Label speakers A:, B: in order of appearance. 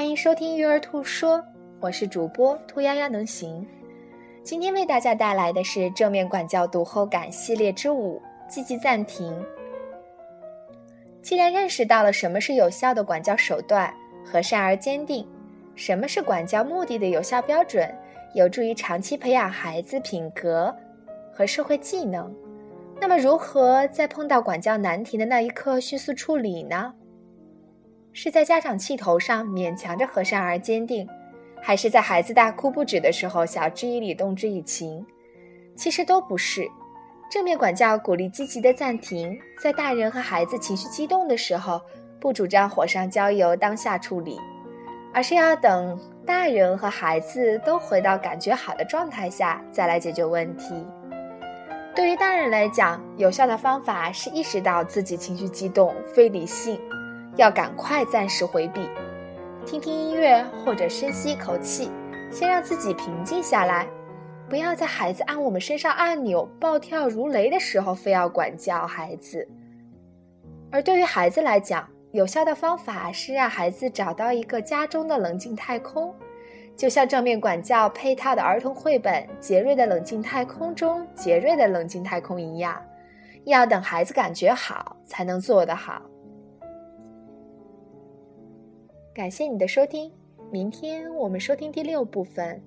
A: 欢迎收听育儿兔说，我是主播兔丫丫能行。今天为大家带来的是正面管教读后感系列之五：积极暂停。既然认识到了什么是有效的管教手段，和善而坚定，什么是管教目的的有效标准，有助于长期培养孩子品格和社会技能，那么如何在碰到管教难题的那一刻迅速处理呢？是在家长气头上勉强着和善而坚定，还是在孩子大哭不止的时候晓之以理动之以情？其实都不是。正面管教鼓励积极的暂停，在大人和孩子情绪激动的时候，不主张火上浇油当下处理，而是要等大人和孩子都回到感觉好的状态下再来解决问题。对于大人来讲，有效的方法是意识到自己情绪激动、非理性。要赶快暂时回避，听听音乐或者深吸一口气，先让自己平静下来。不要在孩子按我们身上按钮、暴跳如雷的时候，非要管教孩子。而对于孩子来讲，有效的方法是让孩子找到一个家中的冷静太空，就像正面管教配套的儿童绘本《杰瑞的冷静太空》中杰瑞的冷静太空一样，要等孩子感觉好才能做得好。感谢你的收听，明天我们收听第六部分。